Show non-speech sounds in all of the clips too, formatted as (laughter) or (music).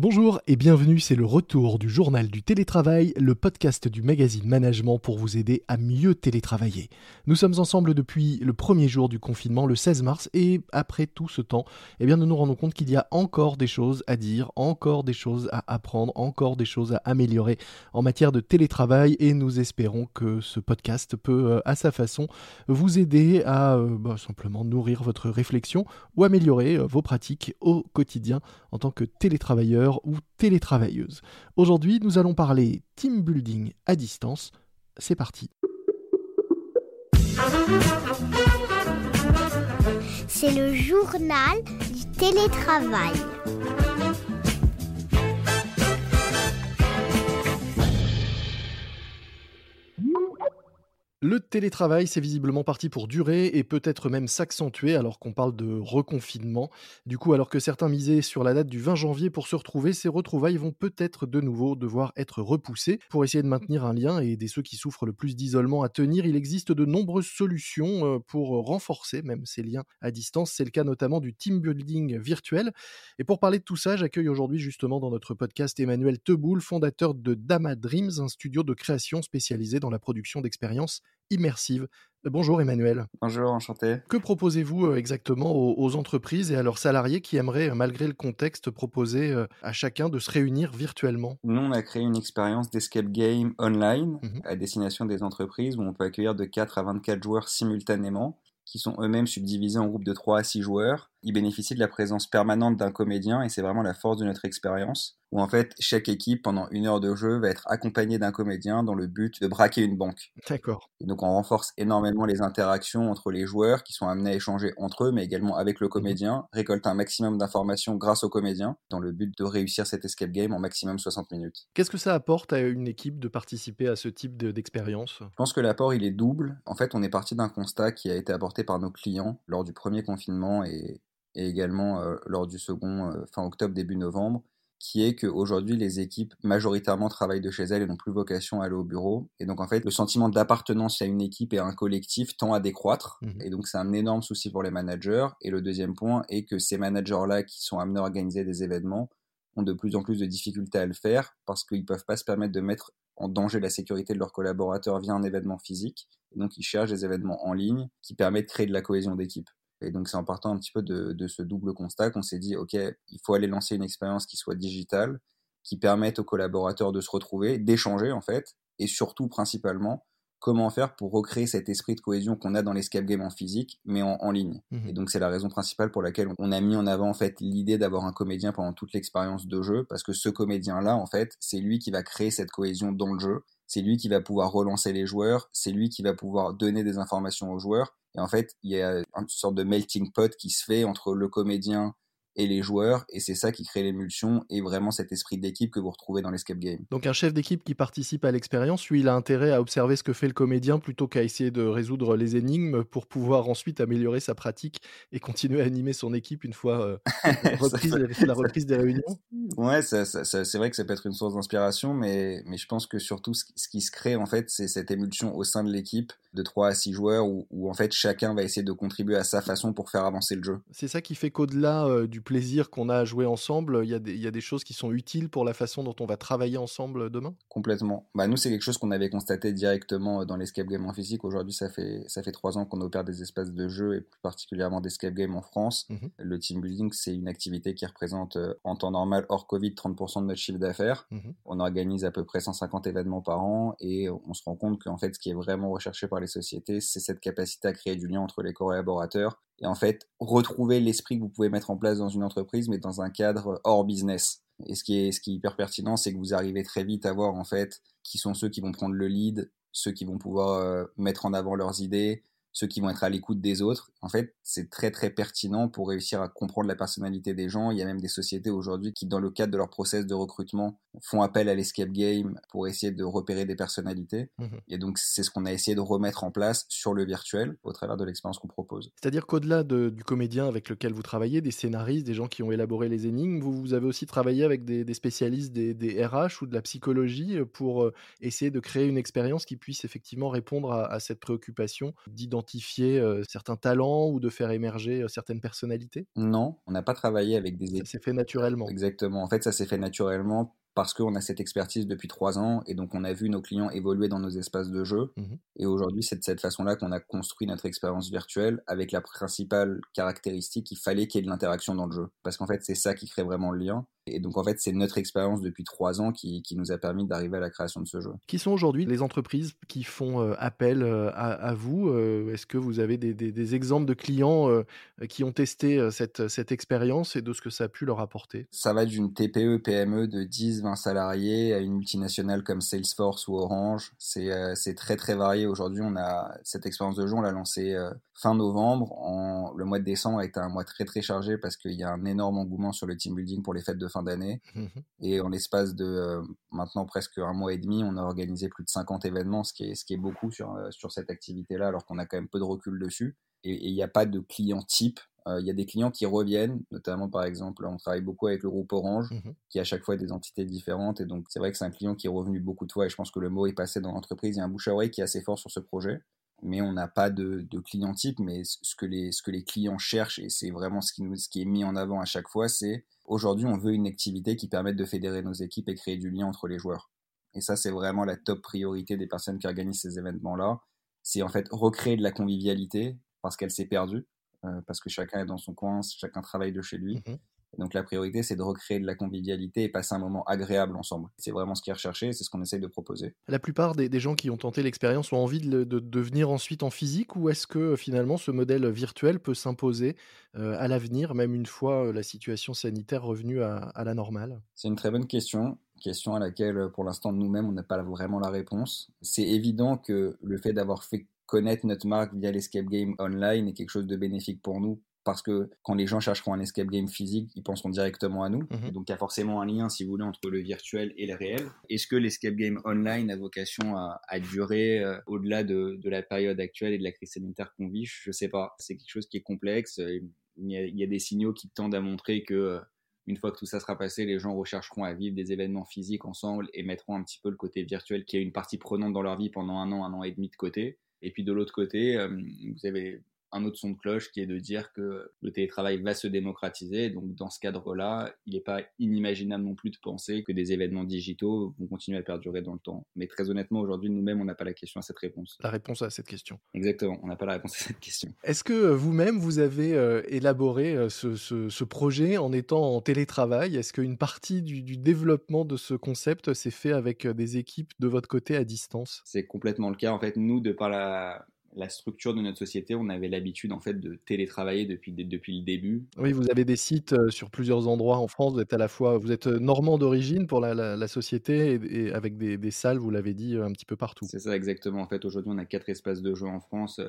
Bonjour et bienvenue, c'est le retour du journal du télétravail, le podcast du magazine Management pour vous aider à mieux télétravailler. Nous sommes ensemble depuis le premier jour du confinement, le 16 mars, et après tout ce temps, eh bien, nous nous rendons compte qu'il y a encore des choses à dire, encore des choses à apprendre, encore des choses à améliorer en matière de télétravail, et nous espérons que ce podcast peut, euh, à sa façon, vous aider à euh, bah, simplement nourrir votre réflexion ou améliorer euh, vos pratiques au quotidien en tant que télétravailleur ou télétravailleuse. Aujourd'hui, nous allons parler team building à distance. C'est parti. C'est le journal du télétravail. Le télétravail, c'est visiblement parti pour durer et peut-être même s'accentuer alors qu'on parle de reconfinement. Du coup, alors que certains misaient sur la date du 20 janvier pour se retrouver, ces retrouvailles vont peut-être de nouveau devoir être repoussées. Pour essayer de maintenir un lien et aider ceux qui souffrent le plus d'isolement à tenir, il existe de nombreuses solutions euh, pour renforcer même ces liens à distance. C'est le cas notamment du team building virtuel. Et pour parler de tout ça, j'accueille aujourd'hui justement dans notre podcast Emmanuel Teboul, fondateur de Dama Dreams, un studio de création spécialisé dans la production d'expériences immersive. Euh, bonjour Emmanuel. Bonjour, enchanté. Que proposez-vous euh, exactement aux, entreprises et à leurs salariés qui aimeraient, euh, malgré le contexte, proposer à chacun de se réunir virtuellement? Nous, on a créé une expérience d'escape game online mmh à destination des entreprises où on peut accueillir de 4 à 24 joueurs simultanément qui sont eux-mêmes subdivisés en groupes de 3 à 6 joueurs. Ils bénéficient de la présence permanente d'un comédien et c'est vraiment la force de notre expérience où en fait chaque équipe pendant une heure de jeu va être accompagnée d'un comédien dans le but de braquer une banque. D'accord. Et donc on renforce énormément les interactions entre les joueurs qui sont amenés à échanger entre eux, mais également avec le mhm. comédien, récolter un maximum d'informations grâce au comédien dans le but de réussir cet escape game en maximum 60 minutes. Qu'est-ce que ça apporte à une équipe de participer à ce type d'expérience? Je pense que l'apport il est double. En fait on est parti d'un constat qui a été apporté par nos clients lors du premier confinement et, également euh, lors du second euh, fin octobre début novembre qui est qu'aujourd'hui, les équipes majoritairement travaillent de chez elles et n'ont plus vocation à aller au bureau. Et donc, en fait, le sentiment d'appartenance à une équipe et à un collectif tend à décroître. Mmh et donc, c'est un énorme souci pour les managers. Et le deuxième point est que ces managers-là qui sont amenés à organiser des événements ont de plus en plus de difficultés à le faire parce qu'ils ne peuvent pas se permettre de mettre en danger la sécurité de leurs collaborateurs via un événement physique. Et donc, ils cherchent des événements en ligne qui permettent de créer de la cohésion d'équipe. Et donc, c'est en partant un petit peu de, de ce double constat qu'on s'est dit, OK, il faut aller lancer une expérience qui soit digitale, qui permette aux collaborateurs de se retrouver, d'échanger, en fait, et surtout, principalement, comment faire pour recréer cet esprit de cohésion qu'on a dans l'escape game en physique, mais en, en ligne. Mmh et donc, c'est la raison principale pour laquelle on a mis en avant, en fait, l'idée d'avoir un comédien pendant toute l'expérience de jeu, parce que ce comédien-là, en fait, c'est lui qui va créer cette cohésion dans le jeu, c'est lui qui va pouvoir relancer les joueurs, c'est lui qui va pouvoir donner des informations aux joueurs, et en fait, il y a une sorte de melting pot qui se fait entre le comédien et les joueurs, et c'est ça qui crée l'émulsion et vraiment cet esprit d'équipe que vous retrouvez dans l'escape game. Donc un chef d'équipe qui participe à l'expérience, lui, il a intérêt à observer ce que fait le comédien plutôt qu'à essayer de résoudre les énigmes pour pouvoir ensuite améliorer sa pratique et continuer à animer son équipe une fois euh, (laughs) reprise, la reprise des réunions. Ouais, ça, c'est vrai que ça peut être une source d'inspiration, mais, mais je pense que surtout ce, qui se crée en fait, c'est cette émulsion au sein de l'équipe de 3 à 6 joueurs où, en fait chacun va essayer de contribuer à sa façon pour faire avancer le jeu. C'est ça qui fait qu'au-delà euh, du plaisir qu'on a à jouer ensemble, il y, a des, y a des choses qui sont utiles pour la façon dont on va travailler ensemble demain? Complètement. Bah, nous, c'est quelque chose qu'on avait constaté directement dans l'escape game en physique. Aujourd'hui, ça fait, ça fait trois ans qu'on opère des espaces de jeu et plus particulièrement d'escape game en France. Mmh Le team building, c'est une activité qui représente euh, en temps normal, hors Covid, 30% de notre chiffre d'affaires. Mmh on organise à peu près 150 événements par an et on se rend compte qu'en fait, ce qui est vraiment recherché par les sociétés, c'est cette capacité à créer du lien entre les collaborateurs et en fait retrouver l'esprit que vous pouvez mettre en place dans une entreprise, mais dans un cadre hors business. Et ce qui est, ce qui est hyper pertinent, c'est que vous arrivez très vite à voir en fait qui sont ceux qui vont prendre le lead, ceux qui vont pouvoir euh, mettre en avant leurs idées, ceux qui vont être à l'écoute des autres. En fait, c'est très très pertinent pour réussir à comprendre la personnalité des gens. Il y a même des sociétés aujourd'hui qui, dans le cadre de leur process de recrutement, font appel à l'escape game pour essayer de repérer des personnalités. Mmh Et donc, c'est ce qu'on a essayé de remettre en place sur le virtuel au travers de l'expérience qu'on propose. C'est-à-dire qu'au-delà du comédien avec lequel vous travaillez, des scénaristes, des gens qui ont élaboré les énigmes, vous, vous avez aussi travaillé avec des, spécialistes des, RH ou de la psychologie pour euh, essayer de créer une expérience qui puisse effectivement répondre à, à cette préoccupation d'identité d'identifier certains talents ou de faire émerger certaines personnalités? Non, on n'a pas travaillé avec des Ça s'est fait naturellement. Exactement. En fait, ça s'est fait naturellement parce qu'on a cette expertise depuis trois ans et donc on a vu nos clients évoluer dans nos espaces de jeu. Mmh et aujourd'hui, c'est de cette façon-là qu'on a construit notre expérience virtuelle avec la principale caractéristique qu'il fallait qu'il y ait de l'interaction dans le jeu. Parce qu'en fait, c'est ça qui crée vraiment le lien. Et donc, en fait, c'est notre expérience depuis trois ans qui, qui nous a permis d'arriver à la création de ce jeu. Qui sont aujourd'hui les entreprises qui font euh, appel euh, à, vous euh, Est-ce que vous avez des, des, exemples de clients qui ont testé cette, cette expérience et de ce que ça a pu leur apporter? Ça va d'une TPE, PME de 10, 20 salariés à une multinationale comme Salesforce ou Orange. C'est très, très varié. Aujourd'hui, on a cette expérience de jeu, on l'a lancée fin novembre. En, le mois de décembre a été un mois très, très chargé parce qu'il y a un énorme engouement sur le team building pour les fêtes de fin d'année. Mmh et en l'espace de euh, maintenant presque un mois et demi, on a organisé plus de 50 événements, ce qui est, ce qui est beaucoup sur, euh, sur cette activité-là, alors qu'on a quand même peu de recul dessus. Et il n'y a pas de client type. Euh, il y a des clients qui reviennent, notamment par exemple, on travaille beaucoup avec le groupe Orange, mmh qui a à chaque fois des entités différentes. Et donc, c'est vrai que c'est un client qui est revenu beaucoup de fois. Et je pense que le mot est passé dans l'entreprise. Il y a un bouche à oreille qui est assez fort sur ce projet mais on n'a pas de, de, client type. Mais ce que les, ce que les clients cherchent, et c'est vraiment ce qui, nous, ce qui est mis en avant à chaque fois, c'est Aujourd'hui, on veut une activité qui permette de fédérer nos équipes et créer du lien entre les joueurs. Et ça, c'est vraiment la top priorité des personnes qui organisent ces événements-là. C'est en fait recréer de la convivialité parce qu'elle s'est perdue, parce que chacun est dans son coin, chacun travaille de chez lui. Mmh donc la priorité, c'est de recréer de la convivialité et passer un moment agréable ensemble. C'est vraiment ce qui est recherché, c'est ce qu'on essaye de proposer. La plupart des, gens qui ont tenté l'expérience ont envie de, de, venir ensuite en physique ou est-ce que finalement ce modèle virtuel peut s'imposer euh, à l'avenir, même une fois euh, la situation sanitaire revenue à, la normale? C'est une très bonne question question à laquelle pour l'instant nous-mêmes on n'a pas vraiment la réponse. C'est évident que le fait d'avoir fait connaître notre marque via l'escape game online est quelque chose de bénéfique pour nous parce que quand les gens chercheront un escape game physique, ils penseront directement à nous. Mhm. Donc il y a forcément un lien, si vous voulez, entre le virtuel et le réel. Est-ce que l'escape game online a vocation à, durer euh, au-delà de, la période actuelle et de la crise sanitaire qu'on vit? Je ne sais pas. C'est quelque chose qui est complexe. Il y, a, des signaux qui tendent à montrer que euh, une fois que tout ça sera passé, les gens rechercheront à vivre des événements physiques ensemble et mettront un petit peu le côté virtuel qui est une partie prenante dans leur vie pendant un an, un an et demi de côté. Et puis de l'autre côté, vous avez un autre son de cloche qui est de dire que le télétravail va se démocratiser. Donc dans ce cadre-là, il n'est pas inimaginable non plus de penser que des événements digitaux vont continuer à perdurer dans le temps. Mais très honnêtement, aujourd'hui, nous-mêmes, on n'a pas la question à cette réponse. La réponse à cette question. Exactement, on n'a pas la réponse à cette question. Est-ce que euh, vous-même, vous avez euh, élaboré euh, ce, projet en étant en télétravail? Est-ce qu'une partie du, du, développement de ce concept s'est fait avec des équipes de votre côté à distance? C'est complètement le cas. En fait, nous, de par la la structure de notre société, on avait l'habitude en fait de télétravailler depuis, depuis le début. Oui, vous avez des sites euh, sur plusieurs endroits en France. Vous êtes à la fois, vous êtes euh, normand d'origine pour la, société et, avec des, salles, vous l'avez dit, un petit peu partout. C'est ça exactement. En fait, aujourd'hui, on a quatre espaces de jeu en France.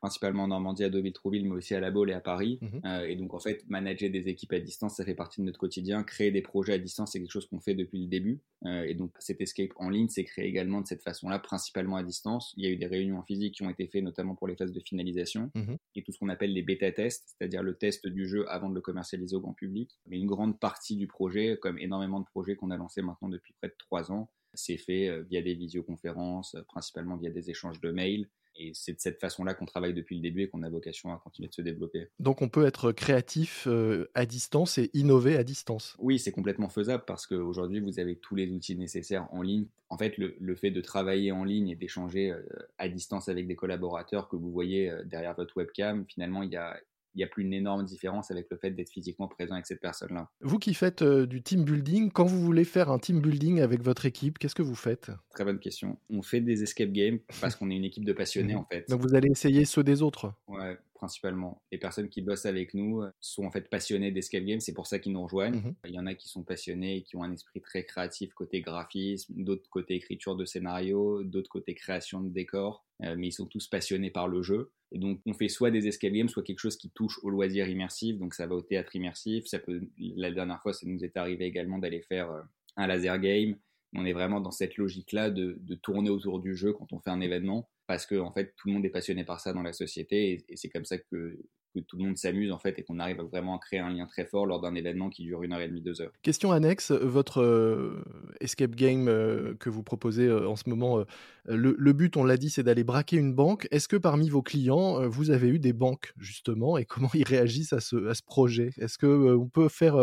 Principalement en Normandie, à Deauville-Trouville, mais aussi à La Baule et à Paris. Mhm. Euh, et donc, en fait, manager des équipes à distance, ça fait partie de notre quotidien. Créer des projets à distance, c'est quelque chose qu'on fait depuis le début. Euh, et donc, cet escape en ligne, c'est créé également de cette façon-là, principalement à distance. Il y a eu des réunions en physique qui ont été faites, notamment pour les phases de finalisation, mhm. et tout ce qu'on appelle les bêta-tests, c'est-à-dire le test du jeu avant de le commercialiser au grand public. Mais une grande partie du projet, comme énormément de projets qu'on a lancés maintenant depuis près de trois ans, c'est fait euh, via des visioconférences, principalement via des échanges de mails, et c'est de cette façon-là qu'on travaille depuis le début et qu'on a vocation à continuer de se développer. Donc on peut être créatif euh, à distance et innover à distance. Oui, c'est complètement faisable parce qu'aujourd'hui, vous avez tous les outils nécessaires en ligne. En fait, le, fait de travailler en ligne et d'échanger euh, à distance avec des collaborateurs que vous voyez euh, derrière votre webcam, finalement, il y a, il n'y a plus une énorme différence avec le fait d'être physiquement présent avec cette personne-là. Vous qui faites euh, du team building, quand vous voulez faire un team building avec votre équipe, qu'est-ce que vous faites? Très bonne question. On fait des escape games parce qu'on est une équipe de passionnés en fait. Donc vous allez essayer ceux des autres Ouais, principalement. Les personnes qui bossent avec nous euh, sont en fait passionnées d'escape games, c'est pour ça qu'ils nous rejoignent. Mhm. Il y en a qui sont passionnés et qui ont un esprit très créatif côté graphisme, d'autres côté écriture de scénario, d'autres côté création de décors, euh, mais ils sont tous passionnés par le jeu. Et donc, on fait soit des escape games, soit quelque chose qui touche au loisir immersif. Donc, ça va au théâtre immersif. Ça peut, la dernière fois, ça nous est arrivé également d'aller faire euh, un laser game. On est vraiment dans cette logique-là de, de, tourner autour du jeu quand on fait un événement, parce que en fait, tout le monde est passionné par ça dans la société, et, c'est comme ça que, tout le monde s'amuse en fait et qu'on arrive vraiment à créer un lien très fort lors d'un événement qui dure une heure et demie, deux heures. Question annexe, votre euh, escape game euh, que vous proposez euh, en ce moment, le, but, on l'a dit, c'est d'aller braquer une banque. Est-ce que parmi vos clients, vous avez eu des banques justement et (laughs) comment ils réagissent à ce, à ce projet? Est-ce que on peut faire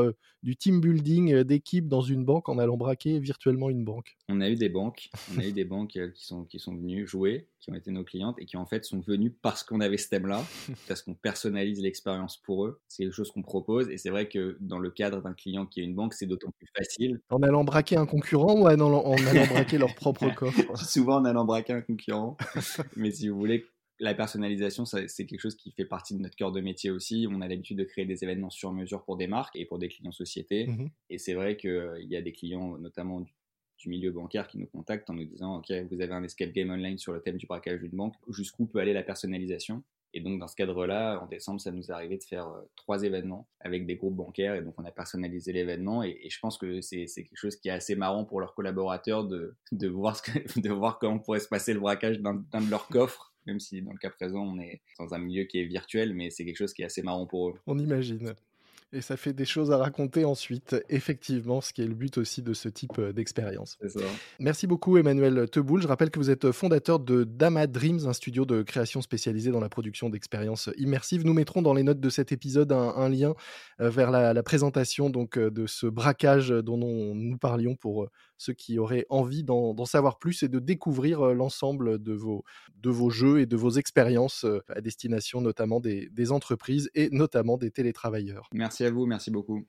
du team building d'équipe dans une banque en allant braquer virtuellement une banque? On a eu des banques, on a eu des banques qui sont qui sont venues jouer, qui ont été nos clientes et qui en fait sont venues parce qu'on avait ce thème-là, (laughs) parce qu'on personnalise l'expérience pour eux. C'est quelque chose qu'on propose et c'est vrai que dans le cadre d'un client qui a une banque, c'est d'autant plus facile. En allant braquer un concurrent ou en allant, braquer leur propre (laughs) coffre? Souvent en allant braquer un concurrent. (laughs) Mais si vous voulez, la personnalisation, c'est quelque chose qui fait partie de notre cœur de métier aussi. On a l'habitude de créer des événements sur mesure pour des marques et pour des clients sociétés. Mmh et c'est vrai qu'il euh, y a des clients, notamment du, milieu bancaire, qui nous contactent en nous disant Ok, vous avez un escape game online sur le thème du braquage d'une banque. Jusqu'où peut aller la personnalisation? Et donc, dans ce cadre-là, en décembre, ça nous est arrivé de faire euh, trois événements avec des groupes bancaires. Et donc, on a personnalisé l'événement. Et, je pense que c'est quelque chose qui est assez marrant pour leurs collaborateurs de, de, voir, ce (laughs) de voir comment pourrait se passer le braquage d'un de leurs coffres. Même si dans le cas présent, on est dans un milieu qui est virtuel, mais c'est quelque chose qui est assez marrant pour eux. On imagine et ça fait des choses à raconter ensuite, effectivement, ce qui est le but aussi de ce type euh, d'expérience. Merci beaucoup Emmanuel Teboul. Je rappelle que vous êtes fondateur de Dama Dreams, un studio de création spécialisé dans la production d'expériences immersives. Nous mettrons dans les notes de cet épisode un, lien euh, vers la, présentation donc euh, de ce braquage dont nous parlions pour ceux qui auraient envie d'en savoir plus et de découvrir l'ensemble de vos, jeux et de vos expériences à destination notamment des entreprises et notamment des télétravailleurs. Merci à vous, merci beaucoup.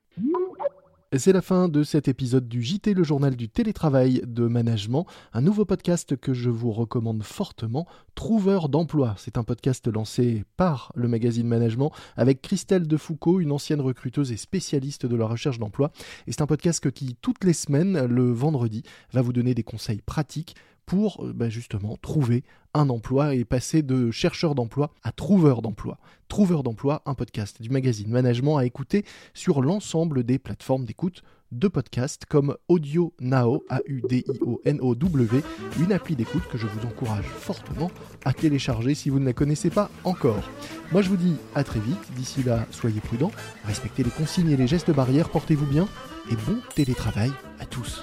C'est la fin de cet épisode du JT, le journal du télétravail de management, un nouveau podcast que je vous recommande fortement, Trouveur d'emploi. C'est un podcast lancé par le magazine Management avec Christelle Defoucault, une ancienne recruteuse et spécialiste de la recherche d'emploi. Et c'est un podcast qui, toutes les semaines, le vendredi, va vous donner des conseils pratiques pour euh, bah, justement trouver un emploi et passer de chercheur d'emploi à trouveur d'emploi. Trouveur d'emploi, un podcast du magazine Management à écouter sur l'ensemble des plateformes d'écoute de podcasts comme Audio Now, A-U-D-I-O-N-O-W, une appli d'écoute que je vous encourage fortement à télécharger si vous ne la connaissez pas encore. Moi je vous dis à très vite, d'ici là soyez prudents, respectez les consignes et les gestes barrières, portez-vous bien et bon télétravail à tous.